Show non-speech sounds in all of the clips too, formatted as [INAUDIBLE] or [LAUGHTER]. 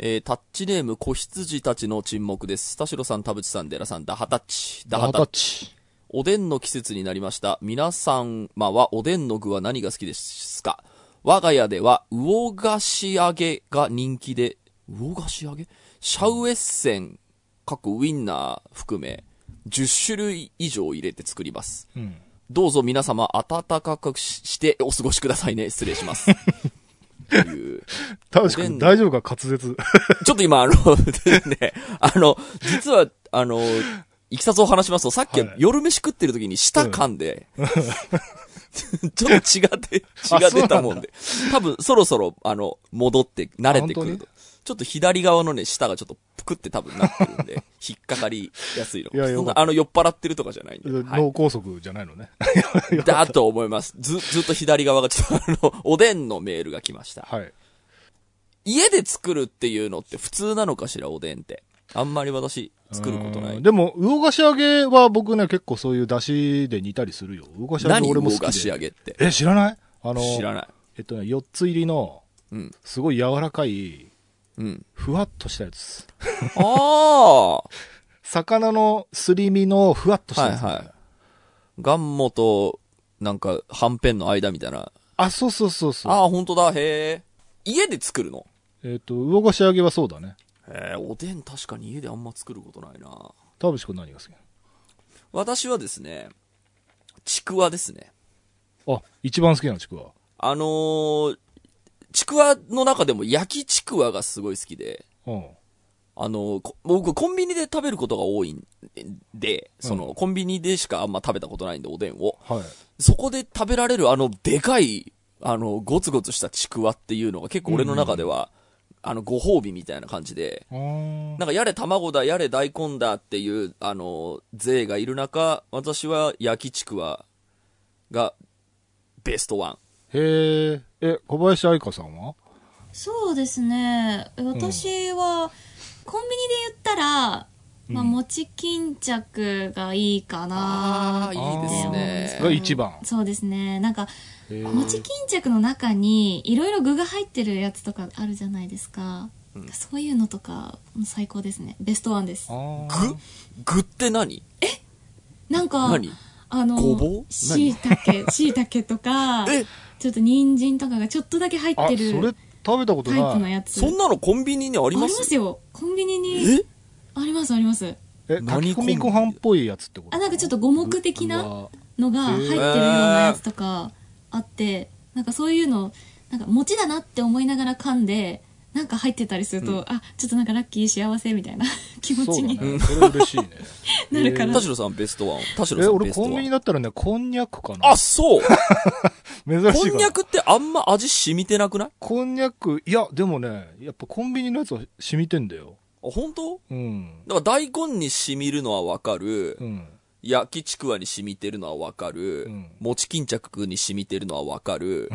えー、タッチネーム、子羊たちの沈黙です。田代さん、田淵さん、デラさん、ダハタッチ。ダハタッチ。チ。おでんの季節になりました。皆さんはおでんの具は何が好きですか？我が家では、魚菓子揚げが人気で、魚菓子揚げ？シャウエッセン、各ウインナー含め、10種類以上入れて作ります。うん。どうぞ皆様温かくしてお過ごしくださいね。失礼します。という。確かに。大丈夫か？滑舌。ちょっと今、あの、[LAUGHS] ね、あの、実は、あの、いきさつを話しますと、さっきはい。夜飯食ってる時に舌噛んで、[LAUGHS] ちょっと血が出、血が出たもんで、多分そろそろ、あの、戻って慣れてくると。ちょっと左側のね、舌がちょっとぷくって多分なってるんで、[LAUGHS] 引っかかりやすいの。いやよかったそんなあの、酔っ払ってるとかじゃないんで。はい脳梗塞じゃないのね。だと思います。ず、[LAUGHS] ずっと左側がちょっとあの、おでんのメールが来ました。はい。家で作るっていうのって普通なのかしら、おでんって。あんまり私、作ることない。うんでも、魚菓子揚げは僕ね、結構そういう出汁で煮たりするよ。魚菓子揚何げ俺も好きで。魚菓子揚げって？え、知らない？あの、知らない。えっとね、4つ入りの、うん。すごい柔らかい、うん。ふわっとしたやつ。[LAUGHS] あ魚のすり身のふわっとしあたやつ、はいはい。ガンモと、なんか、はんぺんの間みたいな。あ、そうそうそうそう。ああ、ほんとだ、へえ。家で作るの？えっ、と、魚菓子揚げはそうだね。へえ、おでん確かに家であんま作ることないな。田淵君何が好き私はですね、ちくわですね。あ、一番好きなのちくわ。あのー、ちくわの中でも焼きちくわがすごい好きで、うん。あの、こ僕、コンビニで食べることが多いんで、その、うんコンビニでしかあんま食べたことないんで、おでんを。はい。そこで食べられるあの、でかい、あの、ゴツゴツしたちくわっていうのが結構俺の中では、あの、ご褒美みたいな感じで、なんかやれ卵だ、やれ大根だっていう、あの、税がいる中、私は焼きちくわが、ベストワン。へえ。え、小林愛香さんは？そうですね。私は、コンビニで言ったら、まあ、うん餅巾着がいいかなああ、いいですね。が一番。そうですね。なんか、餅巾着の中に、いろいろ具が入ってるやつとかあるじゃないですか。うん。そういうのとか、最高ですね。ベストワンです。具？具って何？なんか、何？あのごぼう、しいたけ、しいたけとか、え、ちょっと人参とかがちょっとだけ入あ、ってそれる食べたことタイプのない。やつ。そんなのコンビニにありありまますすよ。コンビニに。え？ありますあります。え、何炊き込みご飯っぽいやつってこと？あ、なんかちょっと五目的なのが入ってるようなやつとかあって、なんかそういうの、なんか餅だなって思いながら噛んで、なんか入ってたりすると、あ、ちょっとなんかラッキー幸せみたいな [LAUGHS] 気持ちにね。[LAUGHS] それ嬉しいね。なるから田。代さんベストワン。田代え、さん俺コンビニベストワン。だったらね、こんにゃくかな。あ、そう [LAUGHS] 珍しい。こんにゃくってあんま味染みてなくない？あ、こんにゃく、いや、でもね、やっぱコンビニのやつは染みてんだよ。本当？うん。だから大根に染みるのはわかる。うん。焼きちくわに染みてるのはわかる。うん餅巾着に染みてるのはわかる。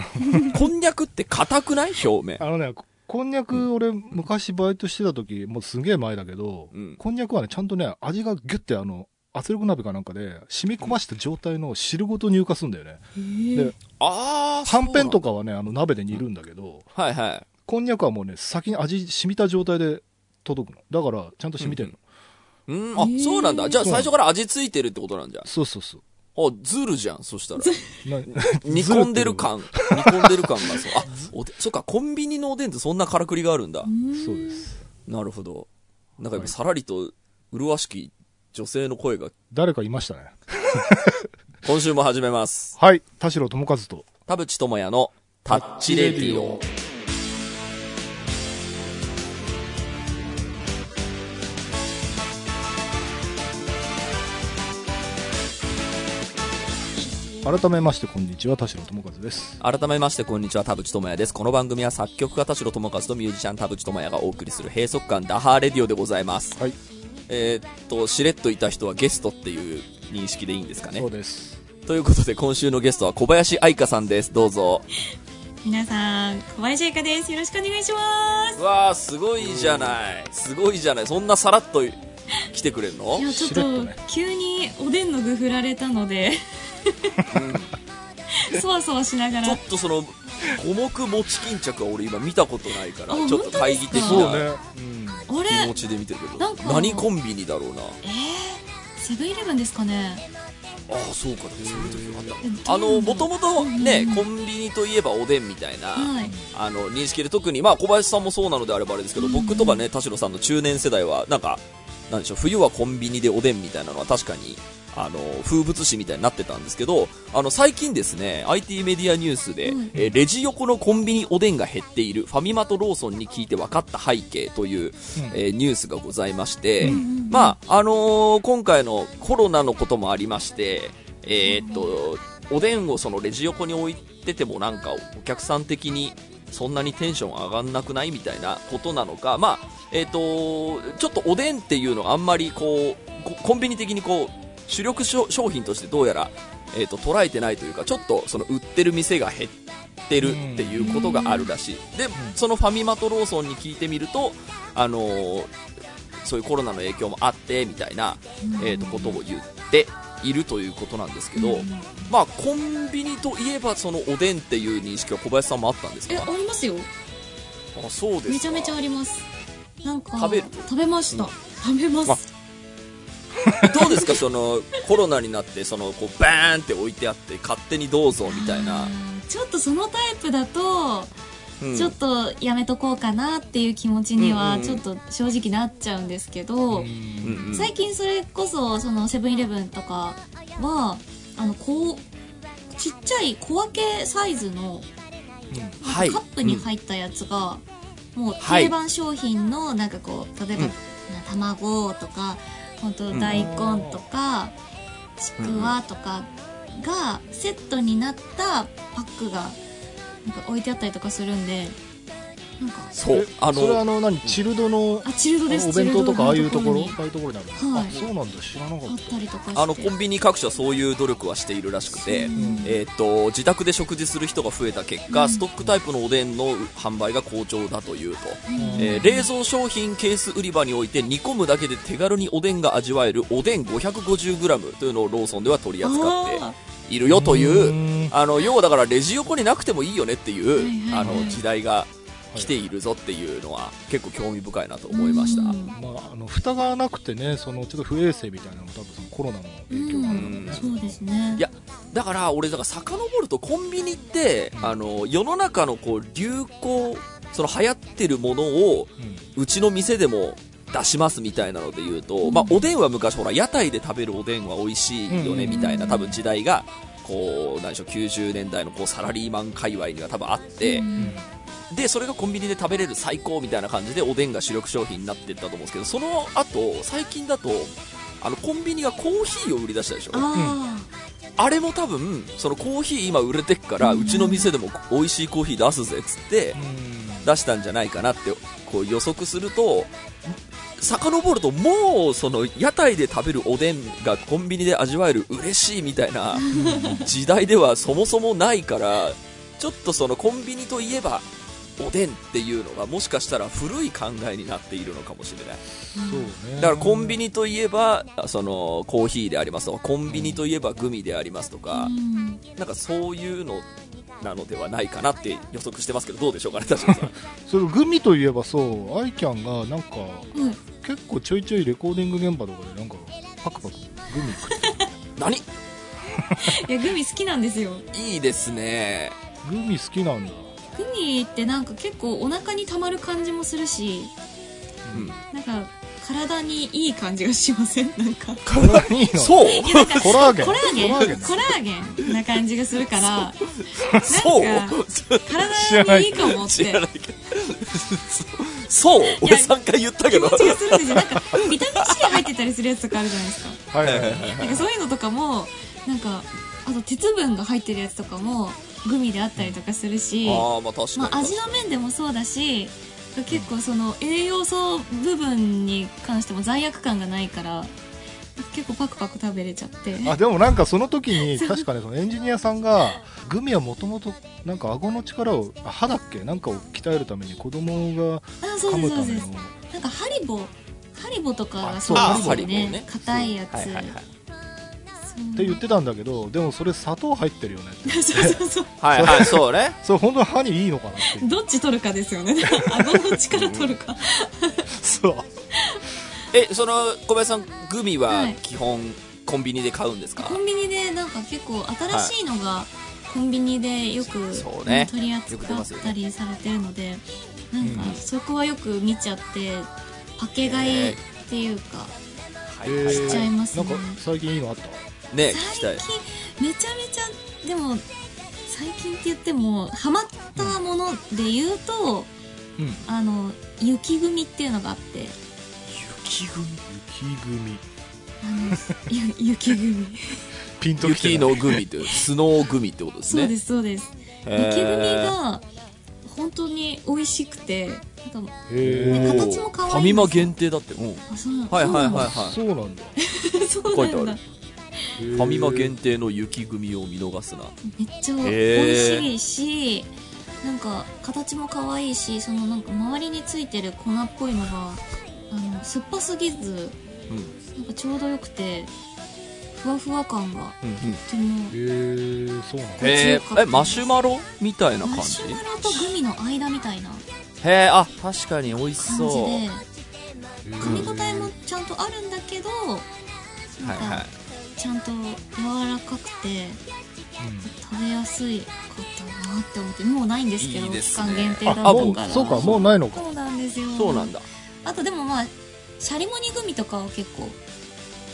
こんにゃくって硬くない？表面。あのね、ここんにゃく、俺、昔バイトしてた時、もうすげえ前だけど、うんこんにゃくはね、ちゃんとね、味がギュッてあの、圧力鍋かなんかで、染み込ました状態の汁ごと入荷するんだよね。で、ああ、はんぺんとか。かはね、あの、鍋で煮るんだけど、はいはい。こんにゃくはもうね、先に味染みた状態で届くの。だから、ちゃんと染みてるの。うん、あそうなんだ。じゃあ最初から味付いてるってことなんじゃ。そうそうそう。あ、ズルじゃん、そしたら。な [LAUGHS] 煮込んでる感。煮込んでる感がそう。あ、おで、そっか、コンビニのおでんってそんなからくりがあるんだ。そうです。なるほど。なんか今、さらりと、麗しき女性の声が、誰かいましたね。[LAUGHS] 今週も始めます。はい。田代智和と。田淵智也のタッチレディオ。改めまして、こんにちは。田代智和です。改めまして、こんにちは、田淵智也です。この番組は作曲家田代智和とミュージシャン田淵智也がお送りする閉塞感ダハーレディオでございます。はい。えーっと、しれっといた人はゲストっていう認識でいいんですかね？そう。です。ということで、今週のゲストは小林愛香さんです。どうぞ。皆さん、小林愛香です。よろしくお願いします。うわー、すごいじゃない。すごいじゃない。そんなさらっと来てくれんの？いや、ちょっと急におでんの具振られたので、そわそわしながら。ちょっ。とその、五目餅巾着は俺今見たことないからあちょっと懐疑的本なね。うん。気持ちで見てるけど。何コンビニだろうな。えー、セブンイレブンですかね。ああそうか。そういう時があった。えあのもともとね、コンビニといえばおでんみたいな、はい。あの認識で特にまあ小林さんもそうなのであればあれですけど、うん。僕とかね田代さんの中年世代はなんかなんでしょう冬はコンビニでおでんみたいなのは確かにあの風物詩みたいになってたんですけどあの最近ですね IT メディアニュースで、うん。えーレジ横のコンビニおでんが減っているファミマとローソンに聞いて分かった背景という、えーニュースがございまして、うんうんうん。まああのー今回のコロナのこともありましてえーっとおでんをそのレジ横に置いててもなんかお客さん的にそんなにテンション上がんなくないみたいなことなのか、まあえー、とちょっとおでんっていうのがあんまりこうココンビニ的にこう主力商商品としてどうやら、えー、と捉えてないというかちょっとその売ってる店が減ってるっていうことがあるらしい、でそのファミマとローソンに聞いてみると、あのーそういうコロナの影響もあってみたいな、えー、とことを言っているということなんですけど、うんまあコンビニといえばそのおでんっていう認識は小林さんもあったんですえあかりますよ。あそうですか。めちゃめちゃあります。なんか食べる？食べました、食べますどうですか？[LAUGHS] そのコロナになってそのこうバーンって置いてあって勝手にどうぞみたいな。ちょっとそのタイプだと、うん。ちょっとやめとこうかなっていう気持ちにうんうんはちょっと正直なっちゃうんですけど、うんうん最近それこそそのセブンイレブンとかはあのこうちっちゃい小分けサイズのはい。カップに入ったやつが、もうはい。定番商品のなんかこう例えば、うん。卵とか本当大根とか、ちくわとかがセットになったパックがなんか置いてあったりとかするんでそう。あそれはあのの何チルドのあチルドです。お弁当とかああいうところ？ああいうところにあるはい。あそうなんだ。知らなかっあったりとかして。あのコンビニ各社そういう努力はしているらしくて、うん。えーっと自宅で食事する人が増えた結果、うん。ストックタイプのおでんの販売が好調だというと、うん。えー冷蔵商品ケース売り場において煮込むだけで手軽におでんが味わえるおでん 550g というのをローソンでは取り扱ってあいるよというあの要はだからレジ横になくてもいいよねっていう、はいはいはい。あの時代が来ているぞっていうのは結構興味深いなと思いました、うん。まあ、あの蓋がなくてねそのちょっと不衛生みたいなのも多分そのコロナの影響があるん。ね、そうですね。いやだから俺だから遡るとコンビニって、あの世の中のこう流行その流行ってるものをうちの店でも出しますみたいなので言うと、まあ、おでんは昔ほら屋台で食べるおでんは美味しいよねうん。みたいな多分時代がこう何でしょう90年代のこうサラリーマン界隈には多分あって、うんでそれがコンビニで食べれる最高みたいな感じでおでんが主力商品になっていったと思うんですけどその後最近だとあのコンビニがコーヒーを売り出したでしょああれも多分そのコーヒー今売れてっから、うちの店でも美味しいコーヒー出すぜっつってうん。出したんじゃないかなってこう予測すると遡るともうその屋台で食べるおでんがコンビニで味わえる嬉しいみたいな時代ではそもそもないからちょっとそのコンビニといえばおでんっていうのがもしかしたら古い考えになっているのかもしれない。そうね。だからコンビニといえばそのコーヒーでありますとかコンビニといえばグミでありますとか、うん。なんかそういうのなのではないかなって予測してますけどどうでしょうかね確かにそれグミといえばそうアイキャンがなんかうん。結構ちょいちょいレコーディング現場とかでなんかパクパクグミ食って。何？いやグミ好きなんですよ。いいですね。グミ好きなんだグミってなんか結構お腹にたまる感じもするしうん。なんか体にいい感じがしません？なんか。体にいいの？そう？コラーゲン。コラーゲン。コラーゲン。な感じがするからそう？なんか体にいいかもっ知て。らないけどそう俺3回言ったけど。気持ちがするんですよなんかビタミン C 入ってたりするやつとかあるじゃないですか。はいはいはい。なんかそういうのとかもなんかあと鉄分が入ってるやつとかもグミであったりとかするし、ああまあ確かに、まあ、味の面でもそうだし結構その栄養素部分に関しても罪悪感がないから結構パクパク食べれちゃって。あでもなんかその時に [LAUGHS] 確かねそのエンジニアさんがグミはもともとなんか顎の力をあ歯だっけ？なんかを鍛えるために子供があそう噛むためのです。そうですなんかハリボハリボとかがあそうあですよね。ね。硬いやつ、はいはいはいって言ってたんだけどでもそれ砂糖入ってるよね。っ [LAUGHS] てそうそうそう。はいはい、そうね。それ本当に歯にいいのかなってどっち取るかですよね。顎の力取るか。そう。え、その、小林さん、グミははい。基本、コンビニで買うんですか？コンビニでなんか結構新しいのがコンビニでよく、ね。取り扱ったりされてるので、なんかそこはよく見ちゃってパケ買いっていうか、はいはい。しちゃいますね。なんか最近いいのあった？ね、聞きめちゃめちゃでも最近って言ってもハマったもので言うと、うん。あの雪組っていうのがあって。雪組？雪組。あの [LAUGHS] ゆ雪組。ピンと雪のグミという、スノーグミってことですね。そうですそうです。雪組が本当に美味しくてなんか形も可愛いファミマ限定だって。うん。あそうなんはいはいはいい。はそうなんだ。[LAUGHS] そうなんだ。書いてあるファミマ限定の雪組を見逃すな。めっちゃ美味しいしなんか形も可愛いしそのなんか周りについてる粉っぽいのがあの酸っぱすぎずうん。なんかちょうどよくてふわふわ感がうんうん。とてもへえそうなんだへ強かったえ、え、マシュマロみたいな感じ？マシュマロとグミの間みたいなへえ、あ、確かに美味し感そう。じで噛み応えもちゃんとあるんだけどなんはいはかちゃんと柔らかくて食べやすいかったなって思ってもうないんですけどいいですね期間限定だあもうったからそうかもうないのかそうなんですよい。そうなんだ。あとでもまあシャリモニグミとかは結構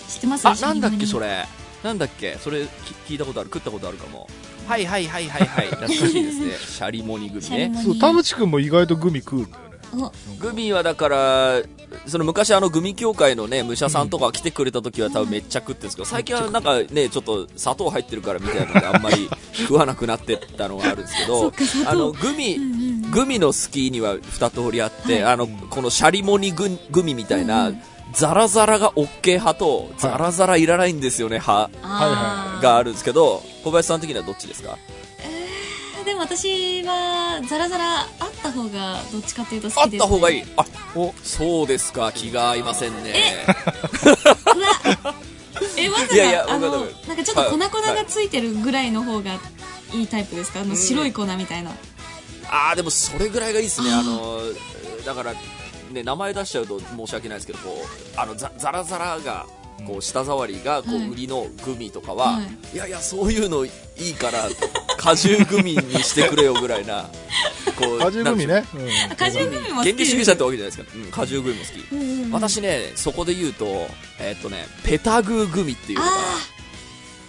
知ってます？あ、なんだっけ、それれ。なんだっけ、それき聞いたことある、食ったことあるかも。はいはいはいはいはい。懐かしいですね。[LAUGHS] シャリモニグミね。シャリモニそう田淵君も意外とグミ食うんだよグミはだから、その昔あのグミ協会のね、武者さんとか来てくれた時は多分めっちゃ食ってるんですけど、最近はなんかね、ちょっと砂糖入ってるからみたいなのであんまり食わなくなってったのがあるんですけ [LAUGHS] そどあの、グミう、んうんグミの好きには二通りあって、はい。あの、このシャリモニググミみたいうんな、ザラザラが OK 派と、ザラザラいらないんですよね派あー。があるんですけど、小林さん的にはどっちですか？でも私はザラザラあった方がどっちかっていうと好あっきです、ね、た方がいい。あ、おそうですか、気が合いませんね。[LAUGHS] うわえまさかいやいやあのなんかちょっと粉々がついてるぐらいの方がいいタイプですか？あの白い粉みたいな、ああでもそれぐらいがいいですね。あのだからね名前出しちゃうと申し訳ないですけどこうあのザザラザラがこう舌触りがこはい。う売りのグミとかは、、はいやいやそういうのいいから果汁グミにしてくれよぐらいな。こう [LAUGHS] 果汁グミね。うん果汁グミも好原理き。です主義者ってわけじゃないですか、うん、果汁グミも好き、うんうんうん。私ねそこで言うとえーっとねペタグーグミっていうのがあ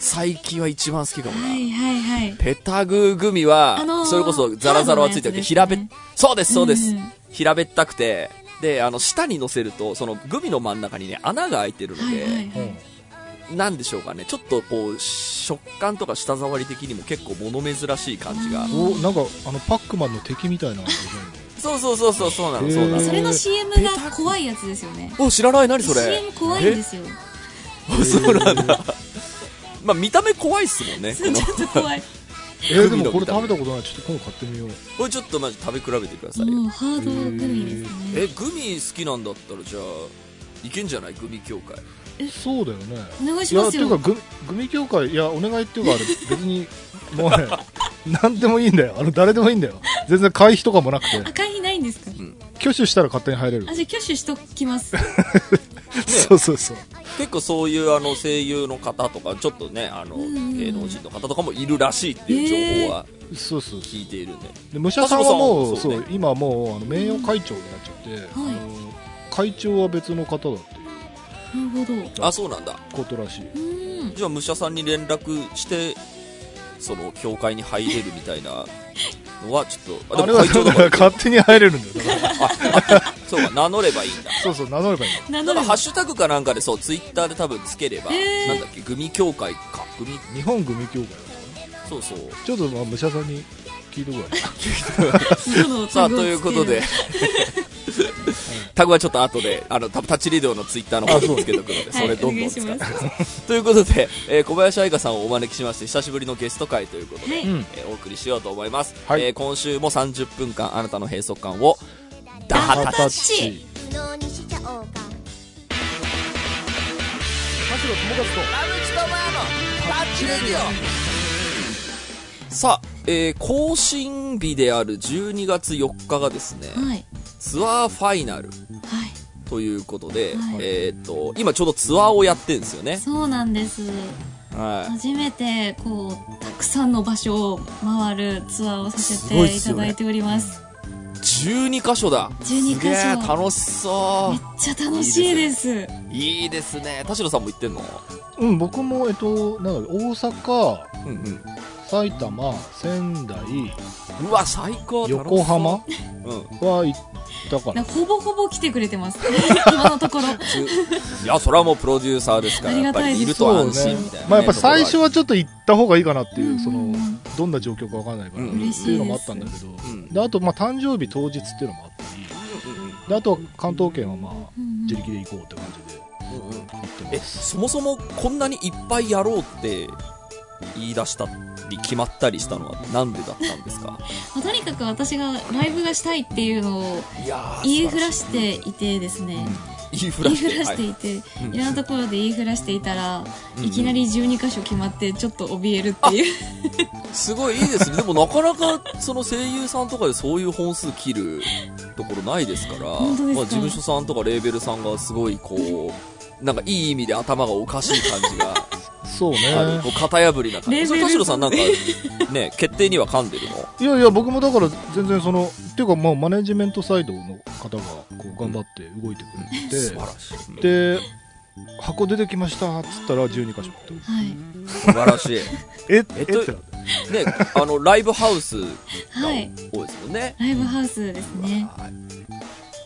最近は一番好きかあもな、はいはいはい。ペタグーグミは、あのーそれこそザラザラはついてて、ハードなやつですね。平べっ、そうです、そうです、うん平べったくて、で、あの、下に乗せると、そのグミの真ん中にね、穴が開いてるので、はいはいはい。うんなんでしょうかね、ちょっとこう、食感とか舌触り的にも結構物珍しい感じが。うんおなんかあのパックマンの敵みたいな [LAUGHS] そうそうそうそう、そうなの、そうなの。それの CM が怖いやつですよね。お、知らない？何それ？CM 怖いんですよ。そうなんだ。まあ、見た目怖いっすもんね。ちょっと怖い。ンえー、でグミのもこれ食べたことない。ちょっと今度買ってみよう。これちょっとマジ食べ比べてくださいよ。もうハードグミですね。え、グミ好きなんだったら、じゃあ、いけんじゃない？グミ協会。そうだよね。お願いしますよ。っていうかグミグミ協会いやお願いっていうかあれ別にもうね何でもいいんだよ。あの誰でもいいんだよ。全然会費とかもなくて。赤いないんですか？挙手したら勝手に入れる。あじゃあ挙手しときます。[LAUGHS] そうそうそう。結構そういうあの声優の方とかちょっとねあのんうん芸能人の方とかもいるらしいっていう情報はそうそうそう。聞いているんで、で武者さんはもうそうね。そう今もうあの名誉会長になっちゃって、あの会長は別の方だって。いうなるほど。あそうなんだ。ことらしい。うん。じゃあ武者さんに連絡してその教会に入れるみたいなのは [LAUGHS] ちょっとあれは [LAUGHS] 勝手に入れるんだよ。だからそうか名乗ればいいんだ。そうそう名乗ればいいんだだからハッシュタグかなんかでそうツイッターで多分つければ、へー。なんだっけグミ協会か。グミ。日本グミ協会だからそうそう。ちょっとまあ武者さんに聞いとくわよさあということで [LAUGHS] タグはちょっと後であのタッチリデオのツイッターの方につけとくのでそれどんどん使って。くださいということで、えー小林愛香さんをお招きしまして久しぶりのゲスト会ということで、はいうん。えーお送りしようと思います、はい。えー今週も30分間あなたの閉塞感をダハタッチ。チのにしちゃおうか田代友和と田口智也のチレディオ。さあ、えー、更新日である12月4日がですね、はいツアーファイナルはいということで、はいえーっと、今ちょうどツアーをやってんですよね。そうなんですは初めてこうたくさんの場所を回るツアーをさせていただいておりますい。12箇所だ。12すげえ箇所楽しそめっちゃ楽しいですう。いいですね。田代さんも行ってんの？うん僕もえっとなん大阪うんうん。埼玉仙台うわ、最高。横浜？うん。は行ったかななんかほぼほぼ来てくれてます。[LAUGHS] 今のところ。[LAUGHS] いや、それはもうプロデューサーですから、ありやっぱがたいです。りいると安心みたいな、ね。まあやっぱ最初は、はちょっと行った方がいいかなっていう、うん。そのどんな状況かわかんないから、うんっていうのもあったんだけど、ん。であとまあ誕生日当日っていうのもあったり。であとは関東圏はまあうん自力で行こうって感じでうんうん。行ってえ、ます。そもそもこんなにいっぱいやろうって言い出したり決まったりしたのはなんでだったんですか？[LAUGHS] まあとにかく私がライブがしたいっていうのを言いふらしていてですね。言いふらして言いていて、うん。いろんなところで言いふらしていたら、うんいきなり12箇所決まってちょっと怯えるっていう。すごいいいですね。でもなかなかその声優さんとかでそういう本数切るところないですから、まあ、事務所さんとかレーベルさんがすごいこう、なんかいい意味で頭がおかしい感じがそう。ねこう型破りな感じ。田代さんなんか、[LAUGHS] ね、決定には噛んでるの？いやいや僕もだから全然そのっていうかまあマネジメントサイドの方がこう頑張って動いてくれてて、素晴らしい。で箱出てきましたっつったら12箇所ってはい素晴らしい。え？ええ？っとね、あの、ライブハウスがはい多いですもんね。ライブハウスですね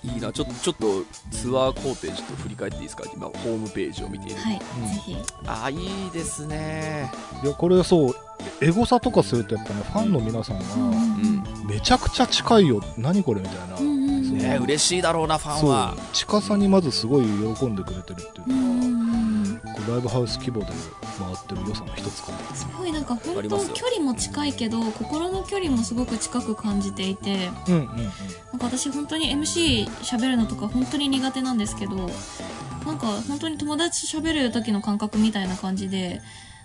いいな、ちょっと、ちょっと、ツアー工程ちょっと振り返っていいですか？今、ホームページを見ている。はい、うん。ぜひ。ああ、いいですね。いやこれそうエゴサとかするとやっぱねファンの皆さんうんがうん。めちゃくちゃ近いよ。何これみたいな、うんうね、嬉しいだろうな、ファンは。近さにまずすごい喜んでくれてるっていう。うんのうんうん。が、こうライブハウス規模で回ってる良さの一つかな。すごいなんかあ本当距離も近いけど心の距離もすごく近く感じていて。うんうんうん。なんか私本当に MC 喋るのとか本当に苦手なんですけどなんか本当に友達と喋る時の感覚みたいな感じで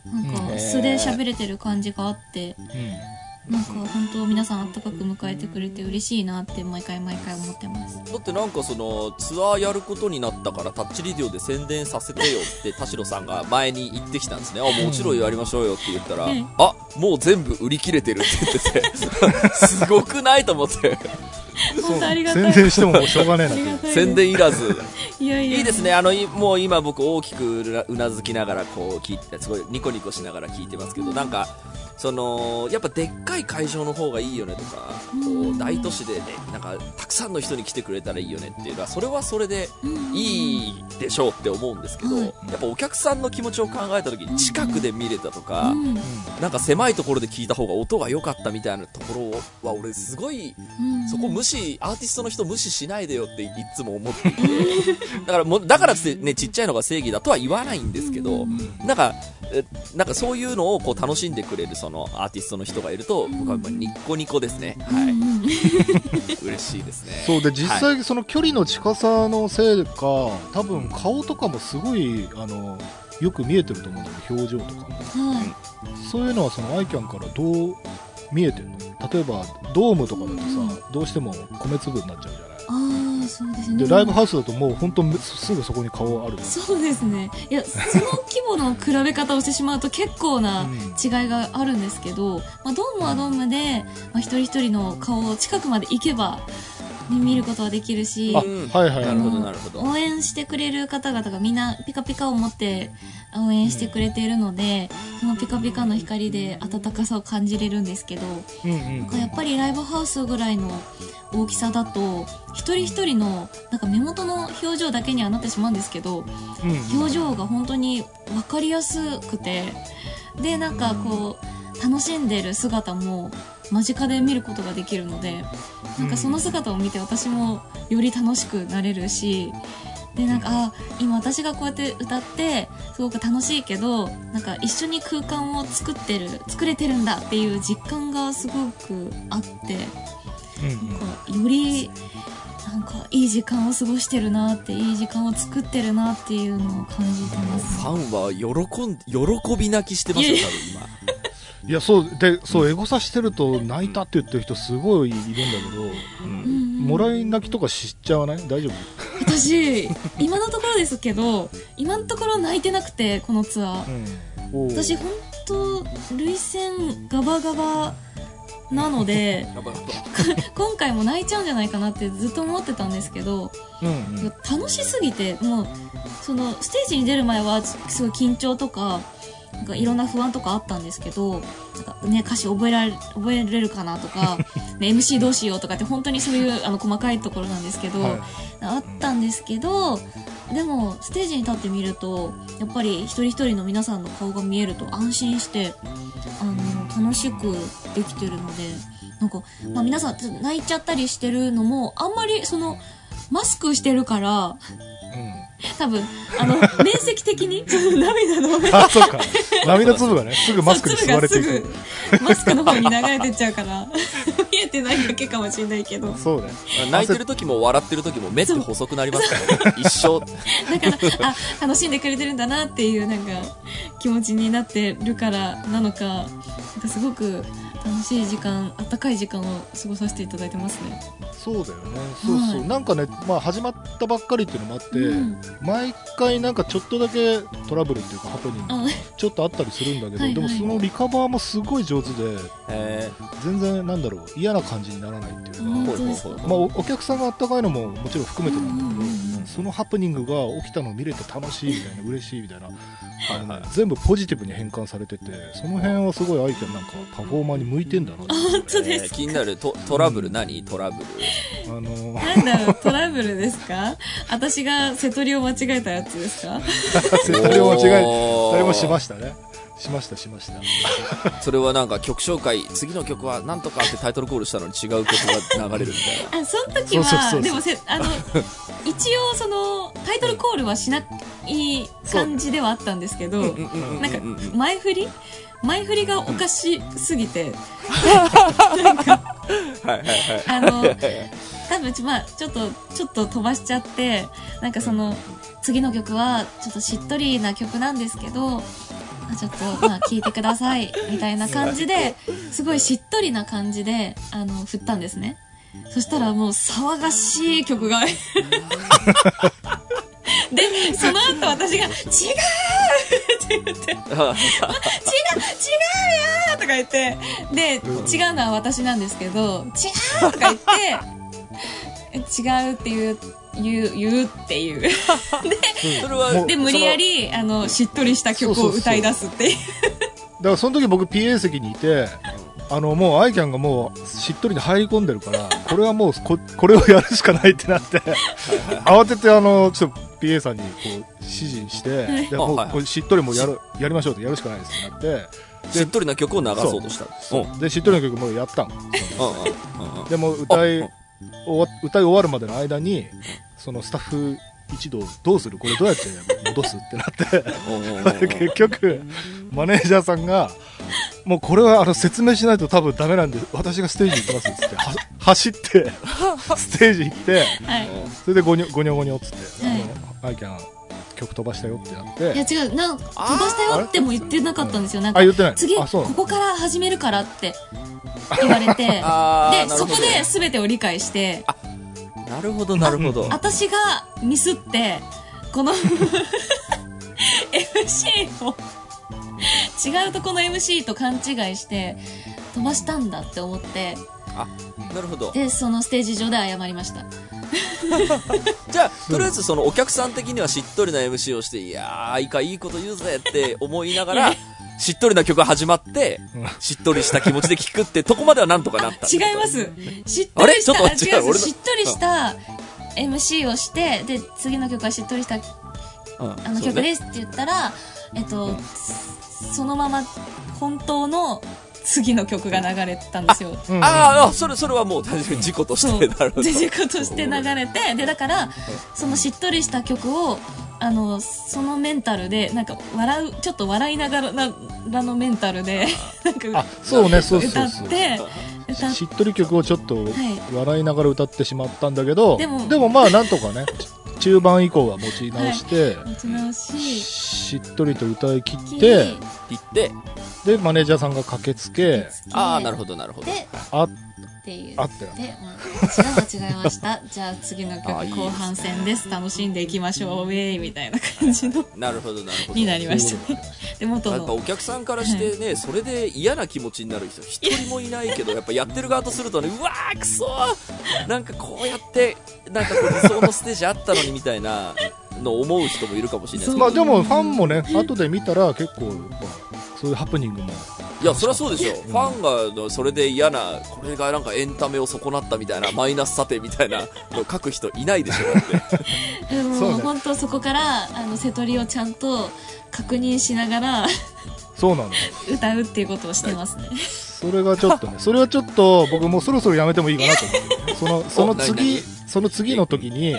なんうん。か素で喋れてる感じがあってなんか本当皆さんあったかく迎えてくれて嬉しいなって毎回毎回思ってます。だってなんかそのツアーやることになったからタッチリディオで宣伝させてよって田代さんが前に言ってきたんですね。あ、もちろんやりましょうよって言ったら、うん。あ、もう全部売り切れてるって言ってて、[LAUGHS] すごくないと思って、[LAUGHS] 本当ありがたい宣伝してももうしょうがねえな宣伝いらず。いやいやいいですね。あの、いもう今僕大きくうなうなずきながらこう聞いて、すごいニコニコしながら聞いてますけど、なんか、その、やっぱでっかい会場の方がいいよねとか、こう大都市でね、なんか、たくさんの人に来てくれたらいいよねっていうのは、それはそれでうん。いいでしょうって思うんですけど、はいやっぱお客さんの気持ちを考えた時に近くで見れたとか、うん。なんか狭いところで聞いた方が音が良かったみたいなところは俺すごいうん。そこ無視、アーティストの人無視しないでよっていつも思っていて、だからもう、だからってね、ちっちゃいのが正義だとは言わないんですけど、なんか、えなんかそういうのをこう楽しんでくれるそのアーティストの人がいると、僕はやっぱニッコニコですね。はい。嬉しいですね。[LAUGHS] そうで実際その距離の近さのせいか多分顔とかもすごいあのよく見えてると思うんだけど表情とかも。はい。そういうのはそのアイキャンからどう見えてるの？例えばドームとかだとさどうしても米粒になっちゃうじゃないそうですね。でライブハウスだともう本当すぐそこに顔ある。そうですね。いやその規模の比べ方をしてしまうと結構なうん。違いがあるんですけど、まあ、ドームはドームで、まあ、一人一人の顔を近くまで行けば、ね、見ることはできるしはいはい。なるほど、あのなるほど。応援してくれる方々がみんなピカピカを持って応援してくれているので、そのピカピカの光で温かさを感じれるんですけど、うんうん。なんかやっぱりライブハウスぐらいの大きさだと一人一人のなんか目元の表情だけにはなってしまうんですけどうんうん。表情が本当に分かりやすくてでなんかこう楽しんでる姿も間近で見ることができるのでなんかその姿を見て私もより楽しくなれるしでなんかあ今私がこうやって歌ってすごく楽しいけどなんか一緒に空間を作ってる作れてるんだっていう実感がすごくあってうんうん。こうよりなんかいい時間を過ごしてるなっていい時間を作ってるなっていうのを感じてます。ファンは喜ん、喜び泣きしてますよ、多分今。いやそうでそうエゴサしてると泣いたって言ってる人すごいいるんだけど、うん。うんもらい泣きとかしちゃわない？大丈夫？私今のところですけど今のところ泣いてなくてこのツアー。うん。私本当涙腺ガバガバなので [LAUGHS] 今回も泣いちゃうんじゃないかなってずっと思ってたんですけどうんうん。楽しすぎてもうそのステージに出る前はすごい緊張とかなんかいろんな不安とかあったんですけどなんか、ね、歌詞覚えられ覚えれるかなとか、[LAUGHS] ね、MC どうしようとかって本当にそういうあの細かいところなんですけど、はい。あったんですけどでもステージに立ってみるとやっぱり一人一人の皆さんの顔が見えると安心してあの楽しくできてるのでなんか、まあ、皆さん泣いちゃったりしてるのもあんまりそのマスクしてるから多分あの面積的に？[LAUGHS] 涙のうん、あそうか。涙粒がねすぐマスクに吸われていく。マスクの方に流れてっちゃうから。[LAUGHS] 見えてないだけかもしれないけど。そうね。泣いてる時も笑ってる時も目って細くなりますからね。一生。だから、あ、楽しんでくれてるんだなっていうなんか気持ちになってるからなのか、なんかすごく楽しい時間、あったかい時間を過ごさせていただいてますね。そうだよね。そうそう、はい。なんかね、まあ、始まったばっかりっていうのもあって、うん。毎回なんかちょっとだけトラブルっていうかハプニングあ、ちょっとあったりするんだけど、はいはい。でもそのリカバーもすごい上手でえ全然なんだろう嫌な感じにならないっていうか、まあ、おお客さんがあったかいのももちろん含めてなんだけど、うんうんうんうん。そのハプニングが起きたのを見れて楽しいみたいな嬉しいみたいな、あのねはい。全部ポジティブに変換されててその辺はすごいアイキャンなんかパフォーマーに向いてんだなって本当でえーす気になるトトラブル何トラブル？あのなんだろう、トラブルですか？[LAUGHS] 私が瀬戸りを間違えたやつですか？[LAUGHS] 設定を間違えおー。誰もしましたねしましたしました。[LAUGHS] それはなんか曲紹介、次の曲はなんとかってタイトルコールしたのに違う曲が流れるみたいな。あ、その時そうそうそうそう。は、でもせ、あの、一応その、タイトルコールはしない感じではあったんですけど、なんかうんうんうん、前振り？前振りがおかしすぎて、はいはいはい。あの、多分ち、まあ、ちょっと、ちょっと飛ばしちゃって、なんかその、次の曲は、ちょっとしっとりな曲なんですけど、あちょっと、まあ、聴いてください、みたいな感じで、すごいしっとりな感じで、あの、振ったんですね。そしたらもう、騒がしい曲が。[LAUGHS] で、その後私が、違う！って言って、違う違うよ！ーとか言って、で、違うのは私なんですけど、違う！とか言って、え違う？って言う、言う、言うっていう。[LAUGHS] それは、もうで、無理やり、あの、しっとりした曲を歌い出すっていう。だからその時僕 PA 席にいてあのもうアイキャンがもうしっとりに入り込んでるからこれはもうここれをやるしかないってなって慌ててあのちょっと PA さんにこう指示してでもうはいはい。これしっとりもやるやりましょうってやるしかないですってなってしっとりな曲を流そうとした。うん。う。ん。でしっとりの曲もうやったんうんでも歌いうん。終わ歌い終わるまでの間にそのスタッフ一同どうする？これどうやって戻す？ってなって。結局マネージャーさんがもうこれはあの説明しないと多分ダメなんで私がステージ行きますっつっては [LAUGHS] 走ってステージ行ってはい。それでゴニョゴニョゴニョっつって、はい。あのアイキャン曲飛ばしたよってなって。いや違う、なんか、飛ばしたよっても言ってなかったんですよ。なんかあ、言ってない。次、ここから始めるからって言われて、[LAUGHS] で、そこで全てを理解して、なるほど、なるほど。私がミスって、この MC を、違うとこの MC と勘違いして、飛ばしたんだって思って、あ、なるほど。で、そのステージ上で謝りました。[LAUGHS] じゃあ、とりあえずそのお客さん的にはしっとりな MC をして、いやー、いいかいいこと言うぜって思いながら、[LAUGHS] しっとりな曲が始まって、しっとりした気持ちで聴くってとこまではなんとかなった。違います。しっとりした、あれちょっと違う違う。俺のしっとりした MC をして、で、次の曲はしっとりしたうん。あの曲ですって言ったら、えっと、そのまま本当の次の曲が流れたんですよ。うんあそれ、それはもう確かに事故とそう。してなるほど。で、事故として流れて、で、だから、そのしっとりした曲を、あの、そのメンタルで、なんか、笑う、ちょっと笑いながらならのメンタルで、なんか、あそうねそうそう歌そう。って、歌っしっとり曲をちょっとはい。笑いながら歌ってしまったんだけど、でもまあなんとかね、中盤以降は持ち直して、持ち直し。しっとりと歌い切っきて、言って、で、マネージャーさんが駆けつけ、ああ、なるほど、なるほど。であ、っていう。あってなで、うん私が間違えました。[LAUGHS] じゃあ次の曲後半戦です。楽しんでいきましょう。ウェイみたいな感じの。なるほど、なるほど。になりました。ねで元の。やっぱお客さんからしてね、それで嫌な気持ちになる人一人もいないけどやっぱやってる側とするとねうわーくそー。なんかこうやってなんか理想のステージあったのにみたいなのを思う人もいるかもしれないですけど。まあでもファンもね、後で見たら結構、そういうハプニングも、いやそりゃそうでしょ、ファンがそれで嫌なこれがなんかエンタメを損なったみたいな [LAUGHS] マイナス査定みたいなのを書く人いないでしょだって。[LAUGHS] でも本当そこからあの瀬戸りをちゃんと確認しながらそうなの。歌うっていうことをしてますね。それがちょっとね、[LAUGHS] それはちょっと僕もうそろそろやめてもいいかなと思って、その、その次何、その次の時に、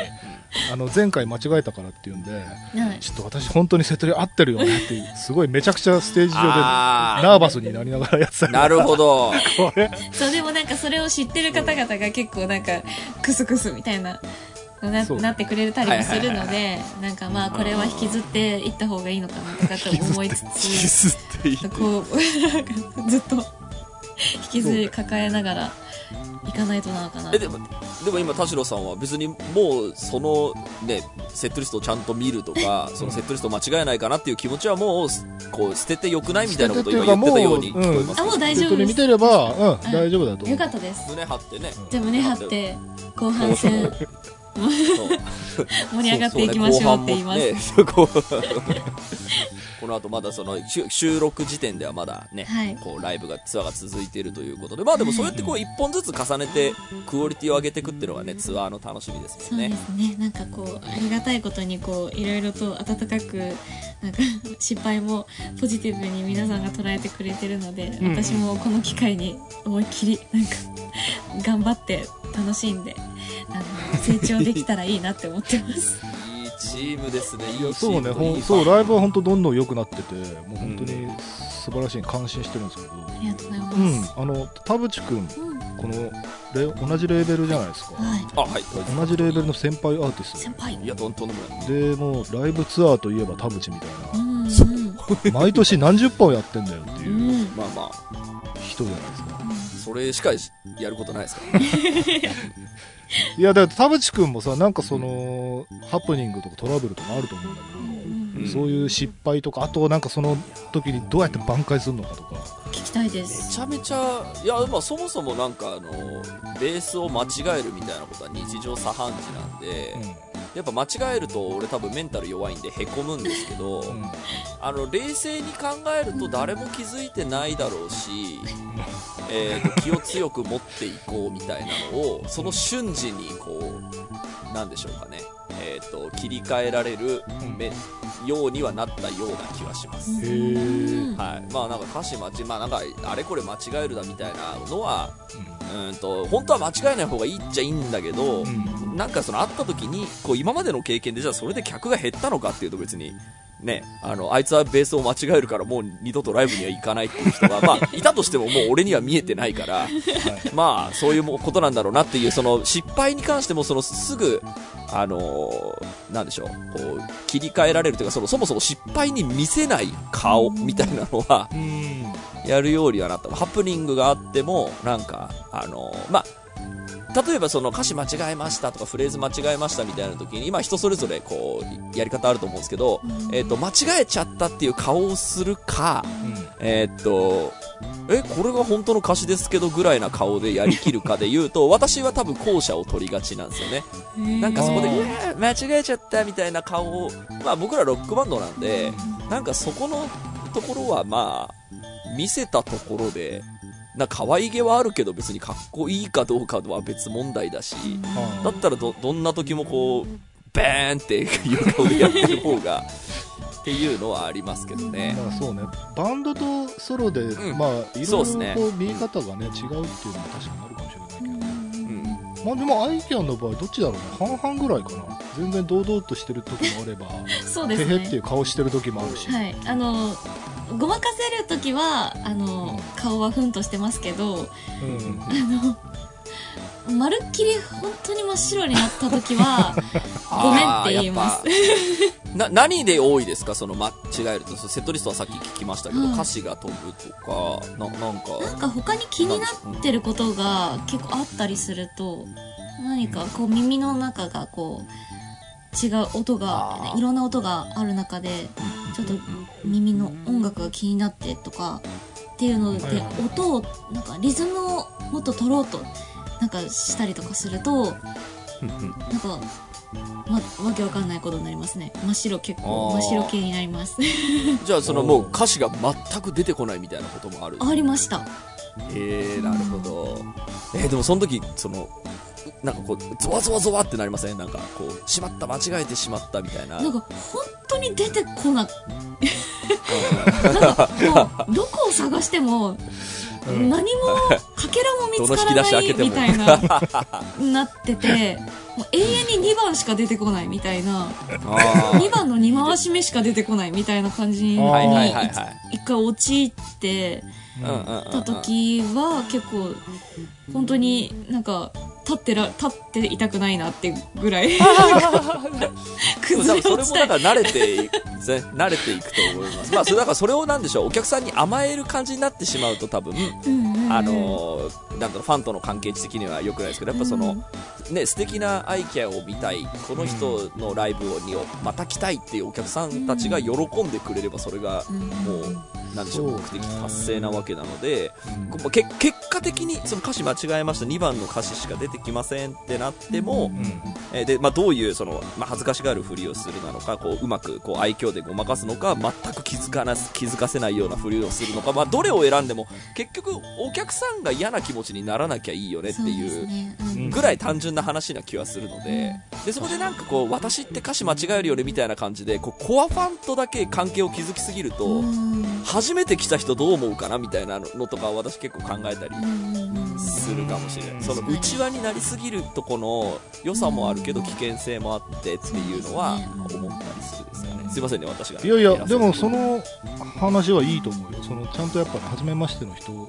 あの、前回間違えたからっていうんで、はい。ちょっと私本当に瀬戸り合ってるよねっていう、すごいめちゃくちゃステージ上でナーバスになりながらやってた。なるほど。[LAUGHS] これ、そうでもなんかそれを知ってる方々が結構なんかクスクスみたいなななってくれたりもするのはいでなんかまあこれは引きずっていった方がいいのかなとかって思いつキつスって言って。こうなんかずっと引きずり抱えながらいかないとなのかな。えでもでも今田代さんは別にもうそのねセットリストをちゃんと見るとかそのセットリストを間違えないかなっていう気持ちはもうこう捨ててよくないみたいなことを今言ってたように聞こえます。あもう大瀬戸り丈夫です。見てれば、うん、ん大丈夫だと思う。よか。ったです。胸張ってね。じゃあ胸張って後半戦。[LAUGHS] 盛り上がっていきましょうって言います、ね [LAUGHS] この後まだその収収録時点ではまだね、はい。こうライブがツアーが続いているということでまあでもそうやってこう一本ずつ重ねてクオリティを上げていくっていうのがねツアーの楽しみですそうですね。なんかこうありがたいことにこういろいろと温かくなんか失敗もポジティブに皆さんが捉えてくれてるので、うん。私もこの機会に思いっきりなんか頑張って楽しんであの成長できたらいいなって思ってますチームですね。いいそうねームといいほんそうライブは本当どんどん良くなっててもう本当に素晴らしい感心してるんですけど。ありがとうございます、うんあの田淵君うん。このレ同じレーベルじゃないですか。はい。あはい。同じレーベルの先輩アーティス先輩。いやどんとんでもない。トでもうライブツアーといえば田淵みたいうんうん。な毎年何十本やってんだよってういうん。まあまあ。人じゃないですか。それしかやることないですからね [LAUGHS] いやだから田淵君もさなんかそのハプニングとかトラブルとかあると思うんだけど、うん。うんそういう失敗とかあとなんかその時にどうやって挽回するのかとか。聞きたいでめすちゃめちゃいやまあそもそもなんかあのベースを間違えるみたいなことは日常茶飯事なんで、やっぱ間違えると俺多分メンタル弱いんでへこむんですけど、うん、うんあの冷静に考えると誰も気づいてないだろうし、[LAUGHS] えーと気を強く持っていこうみたいなのをその瞬時にこうなんでしょうかね、えー、と切り替えられるめようにはなったような気はします。はい、まあなんか歌詞間違まあなんかあれこれ間違えるだみたいなのはうんと本当は間違えない方がいいっちゃいいんだけど、うん。なんかその会った時にこう今までの経験でじゃあそれで客が減ったのかっていうと別にねあのあいつはベースを間違えるからもう二度とライブには行かないっていう人がまあいたとしてももう俺には見えてないからまあそういうもことなんだろうなっていうその失敗に関してもそのすぐあのーなんでしょうこう切り替えられるというかそのそもそも失敗に見せない顔みたいなのはうん。やるようにはなった。ハプニングがあってもなんかあのまあ例えばその歌詞間違えましたとかフレーズ間違えましたみたいな時に今人それぞれこうやり方あると思うんですけど、えっと間違えちゃったっていう顔をするかえっとえこれが本当の歌詞ですけどぐらいな顔でやりきるかで言うと私は多分後者を取りがちなんですよね。なんかそこで間違えちゃったみたいな顔をまあ僕らロックバンドなんでなんかそこのところはまあ見せたところでな可愛げはあるけど別にかっこいいかどうかは別問題だしあだったらどどんな時もこうバーンっていう顔でやってる方が [LAUGHS] っていうのはありますけどね。まあそうね。バンドとソロで、ん。まあいろいそうっすね。ろこう見え方がね違うっていうのも確かにあるかもしれないけど、うん。まあでもアイキャンの場合どっちだろうね。半々ぐらいかな。全然堂々としてる時もあれば [LAUGHS] そうですね。てへっていう顔してる時もあるし、はい。あのごまかせる時はあの顔はふんとしてますけどうんあのまるっきり本当に真っ白になった時は [LAUGHS] ごめんって言います。な、何で多いですか？その間違えると。セットリストはさっき聞きましたけど、はい歌詞が飛ぶとか、な、なんか。なんか他に気になってることが結構あったりすると何かこう耳の中がこう違う音がいろんな音がある中でちょっと耳の音楽が気になってとかっていうのではいはい音をなんかリズムをもっと取ろうとなんかしたりとかするとなんかま、わけわかんないことになりますね。真っ白結構真っ白系になります。[LAUGHS] じゃあそのもう歌詞が全く出てこないみたいなこともある。ありました。えー、なるほど。えー、でもその時、その、なんかこう、ゾワゾワゾワってなりません？なんかこう、しまった、間違えてしまったみたいな。なんか本当に出てこな [LAUGHS] なんかもうどこを探してもうん。何もかけらも見つからないみたいななっててもう永遠に2番しか出てこないみたいなあー。2番の2回し目しか出てこないみたいな感じに。一回陥ってた時は結構本当になんか立ってら立っていたくないなってぐらい。[LAUGHS] 崩れそれも落ちたいだから慣れていく、ね、慣れていくと思います。まあ、それだからそれをなんでしょう、お客さんに甘える感じになってしまうと多分、うんうんうん。あのーなんだろう、ファンとの関係値的には良くないですけど、やっぱその、ね、素敵なアイキャを見たい、この人のライブにまた来たいっていうお客さんたちが喜んでくれれば、それがうんもう、なんでしょう、目的達成なわけなので、結果的にその歌詞間違えました、2番の歌詞しか出てきませんってなっても、うんえーで、まあ、どういうその、まあ、恥ずかしがるふりをするなのか、こう、うまく、こう、愛嬌でごまかすのか、全く気づかなす、気づかせないようなふりをするのか、まあ、どれを選んでも、結局、お客さんが嫌な気持ちにならなきゃいいよねっていう、ぐらい単純な話な気はするので、で、そこでなんかこう、私って歌詞間違えるよねみたいな感じで、こう、コアファンとだけ関係を築きすぎると、うん。初めて来た人どう思うかなみたいなのとか私結構考えたりうんするかもしれない、うんその内輪になりすぎるとこの良さもあるけど危険性もあってっていうのは思ったりするですかね。すいませんね私が。いやいや、でも偉その話はいいと思うよ。そのちゃんとやっぱね、初めましての人にも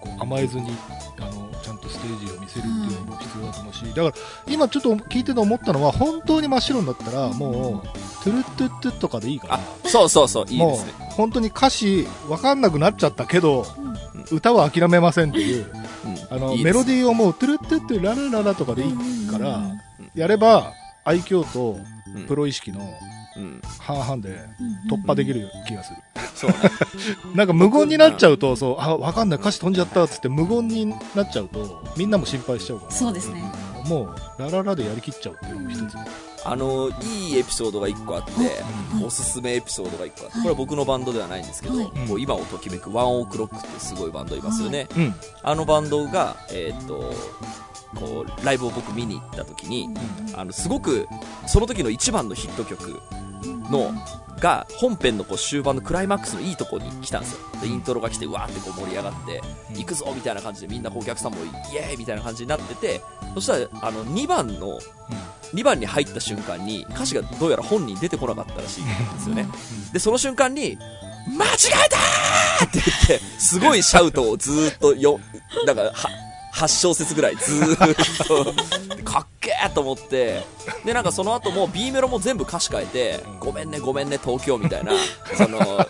こう甘えずに、あの、ちゃんとステージを見せるっていうのも必要だと思うし、だから今ちょっと聞いてて思ったのは、本当に真っ白になったら、もう、トゥルットゥットゥッとかでいいから。あ、そうそうそういいもですね。う、本当に歌詞わかんなくなっちゃったけど、うん。歌は諦めませんっていう、うんあの、メロディーをもう、トゥルットゥットゥララララとかでいいから、うん。やれば、愛嬌とうん。プロ意識のうん。半々で突破できる気がする。そうね。[LAUGHS] なんか無言になっちゃうと、そう、あ、わかんない、歌詞飛んじゃったっつって無言になっちゃうと、みんなも心配しちゃうから。そうですね。もう、ラララでやりきっちゃうっていうのも一つ。あのいいエピソードが1個あってうんおすすめエピソードが1個あってこれは僕のバンドではないんですけど、はい。こう今をときめくワンオクロックってすごいバンドいますよね、うん。あのバンドがえーっとこうライブを僕見に行った時に、あのすごくその時の一番のヒット曲のが本編のこう終盤のクライマックスのいいとこに来たんですよ。でイントロが来てうわーってこう盛り上がって行くぞみたいな感じでみんなこうお客さんもイエーイみたいな感じになっててそしたらあの2番の2番に入った瞬間に歌詞がどうやら本人出てこなかったらしいんですよね。でその瞬間に間違えたーって言ってすごいシャウトをずーっとよなんかは8小節ぐらいずーっとかっけーと思って。でなんかその後も B メロも全部歌詞変えて「ごめんねごめんね東京」みたいな。その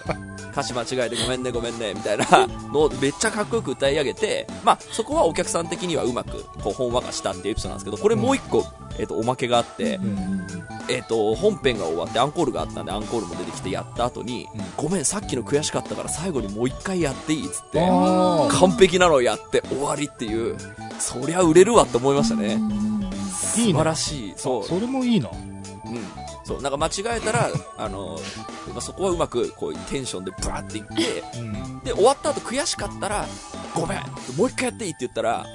歌詞間違えてごめんねごめんねみたいな。のをめっちゃかっこよく歌い上げてまあそこはお客さん的にはうまくこうほんわかしたっていうエピソードなんですけどこれもう一個、えっとおまけがあって、えっと本編が終わってアンコールがあったんでアンコールも出てきてやった後に、うん。ごめんさっきの悔しかったから最後にもう一回やっていいっつって完璧なのをやって終わりっていうそりゃ売れるわって思いましたね、素いいね。晴らしい。そう。それもいいな。うん、そう。なんか間違えたらあの、まあ、そこはうまくこうテンションでブワーっていってうん。で終わった後悔しかったらごめんもう一回やっていいって言ったら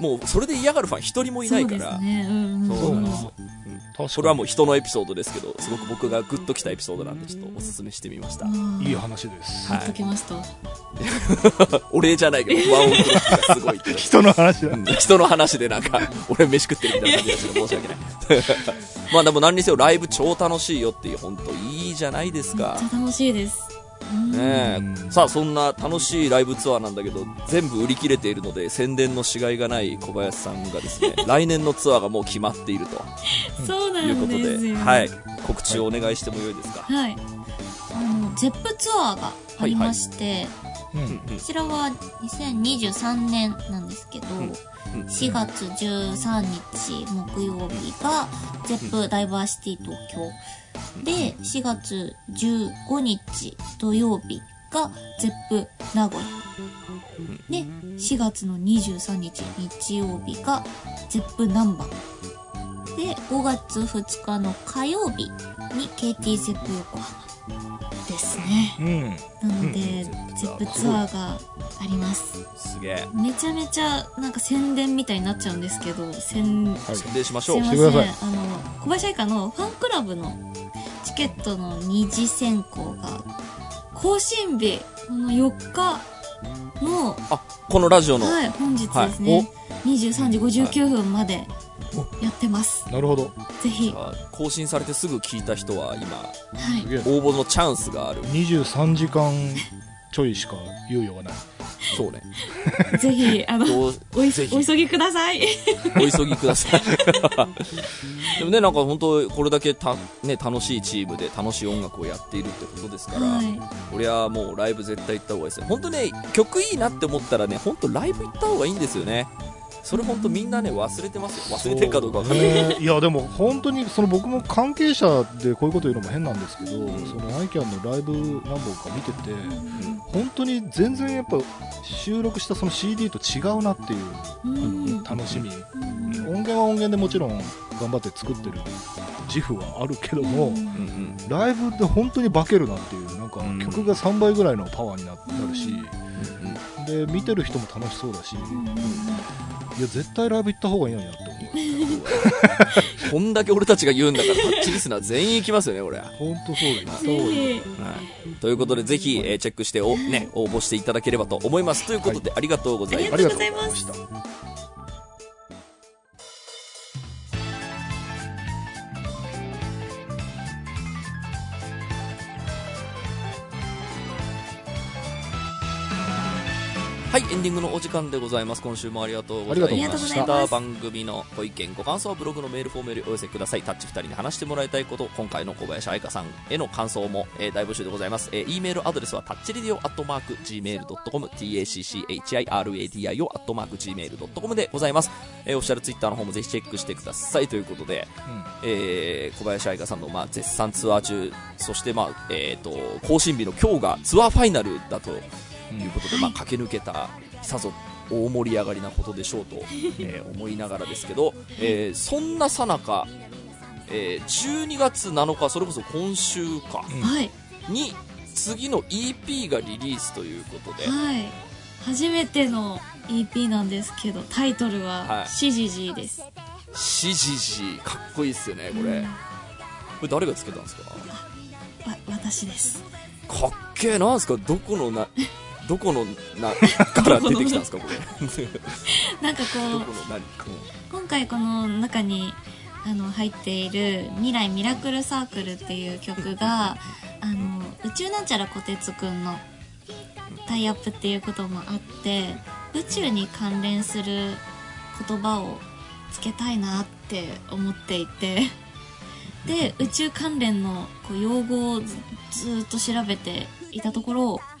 もうそれで嫌がるファン一人もいないから。そうですね。うんうん。そうなんですよ確かに。それはもう人のエピソードですけどすごく僕がグッときたエピソードなんでちょっとおすすめしてみました。いい話です。はい。グッときました。[LAUGHS] お礼じゃないけどワンオクロックがすごい [LAUGHS] 人の話だ。う。ん。人の話でなんか [LAUGHS] 俺飯食ってるみたいな感じですけど申し訳ない。まあでも何にせよライブ超楽しいよっていう本当いいじゃないですか。めっちゃ楽しいですねうん。えさあそんな楽しいライブツアーなんだけど全部売り切れているので宣伝のしがいがない小林さんがですね [LAUGHS] 来年のツアーがもう決まっていると。そうないうことんではい。告知をお願いしてもよいですか、はい。あの、ゼップツアーがありまして、うんうんうん。こちらは2023年なんですけど、うん4月13日木曜日が Zepp DiverCity 東京。で、4月15日土曜日が Zepp 名古屋。で、4月の23日日曜日が Zepp なんば。で、5月2日の火曜日に KT ゼップ横浜ですね。うん。なので、うん。 Zepp ツアーがあります。すげえ。めちゃめちゃなんか宣伝みたいになっちゃうんですけど、宣、はい。宣伝しましょすいうません。あの、小林愛花のファンクラブのチケットの二次選考が、更新日、この4日の、あこのラジオの、はい、本日ですね、23時59分までやってます。なるほど。ぜひ、あ更新されてすぐ聞いた人は今はい。応募のチャンスがある。23時間ちょいしか猶予がない。そうね。ぜひ、あの、おいぜひ。お急ぎください。お急ぎください。でもねなんか本当これだけた、ね、楽しいチームで楽しい音楽をやっているってことですから、はい。これはもうライブ絶対行った方がいいですね。本当ね曲いいなって思ったらね本当ライブ行った方がいいんですよねそれ本当みんなね忘れてますよ。忘れてるかどうかわかんない。ね。いやでも本当にその僕も関係者でこういうこと言うのも変なんですけど、ん。そのアイキャンのライブ何本か見てて、ん。本当に全然やっぱ収録したその CD と違うなっていう、うん。楽しみ、うん。音源は音源でもちろん頑張って作ってる自負はあるけども、うん。ライブって本当に化けるなっていうなんかうん。曲が3倍ぐらいのパワーにななるし、うん。うん。で見てる人も楽しそうだし、うんいや絶対ライブ行った方がいいのになって思う。[LAUGHS] こんだけ俺たちが言うんだからタッチリスナー全員行きますよね俺本当そうだよ行った方がいいぜはい、ということでぜひ、えーチェックしてお、ね、応募していただければと思います。ということで、ありがとうございますありがとうございますありがとうございましたはいエンディングのお時間でございます。今週もありがとうございまありがとうございした番組のご意見ご感想はブログのメールフォームよりお寄せください。タッチ2人に話してもらいたいこと今回の小林愛香さんへの感想も、えー大募集でございます、えー、E メールアドレスはタッチレディオアットマーク Gmail.com TACCHIRADIO アットマーク Gmail.com でございます、えーオフィシャルツイッターの方もぜひチェックしてください。ということで、えー小林愛香さんの、まあ、絶賛ツアー中。そして、まあえー、と更新日の今日がツアーファイナルだということで、まあ、駆け抜けたさぞ大盛り上がりなことでしょうと、えー思いながらですけど、えーそんなさなか、えー12月7日それこそ今週かに次の EP がリリースということで、はい。初めての EP なんですけどタイトルははい「シジジー」です、しじじかっこいいっすよねこれ、うん。これ誰がつけたんですか？わ私です。かっけえなんすか？どこのなどこのなから出てきたんですかこれ。[LAUGHS] なんかこう今回この中にあの入っている「未来ミラクルサークル」っていう曲があの宇宙なんちゃらこてつくんのタイアップっていうこともあって宇宙に関連する言葉をつけたいなって思っていてで宇宙関連のこう用語をずずっと調べていたところ「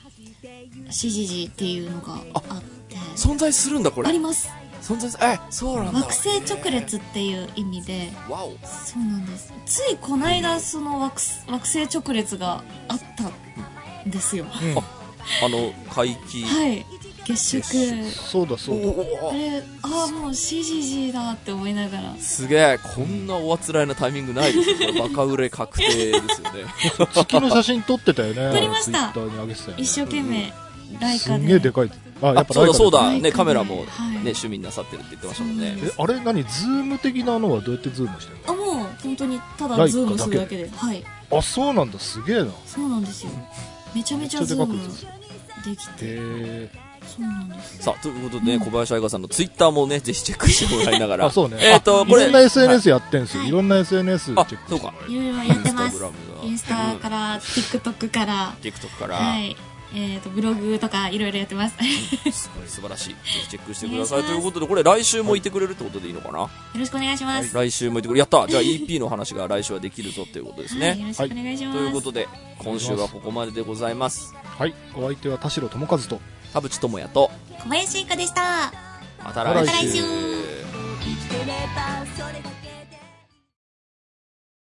シジジ」っていうのがあって。存在するんだこれ。あります。存在すえそうなんだ。惑星直列っていう意味で。わお。そうなんです。ついこの間その惑星惑星直列があったんですよ。うん。あの怪奇。はい。月食。そうだそうだ。あれああもう CGG だって思いながら。すげえこんなおあつらいなタイミングないですよバカ売れ確定ですよね。[LAUGHS] 月の写真撮ってたよね。撮りました。ツイッターに上げてたよね。一生懸命ライカでんげえでかい。あやっあぱそうだそうだねカメラもね、はい。趣味になさってるって言ってましたもんね。えあれ何？ズーム的なのはどうやってズームしてるあもう本当にただズームするだけで。はい。のあそうなんだすげえな。そうなんですよ。めちゃめちゃズームできてへそうなんですさあ、ということでね、小林愛香さんのツイッターもね、ぜひチェックしてもらいながら。[LAUGHS] あ、そうね。えっと、あこれ。いろんな SNS ややってんすよ。い。ろんな SNS チェあック。、そうか。いろいろやってます。インスタグラムだインスタから、TikTok から、TikTok から、はい。えっ、と、ブログとかいろいろやってます。よすごい素晴らしい。ぜひチェックしてください。ということで、これ来週もいてくれるってことでいいのかな、ろしくお願いします。来週もいてくれる。やったじゃあ EP の話が来週はできるぞっていうことですはい、ね。よろしくお願いします。ということで、今週はここまででございます。はい。お相手は田代智和と。田淵智也と、小林いかでした。またまた来週。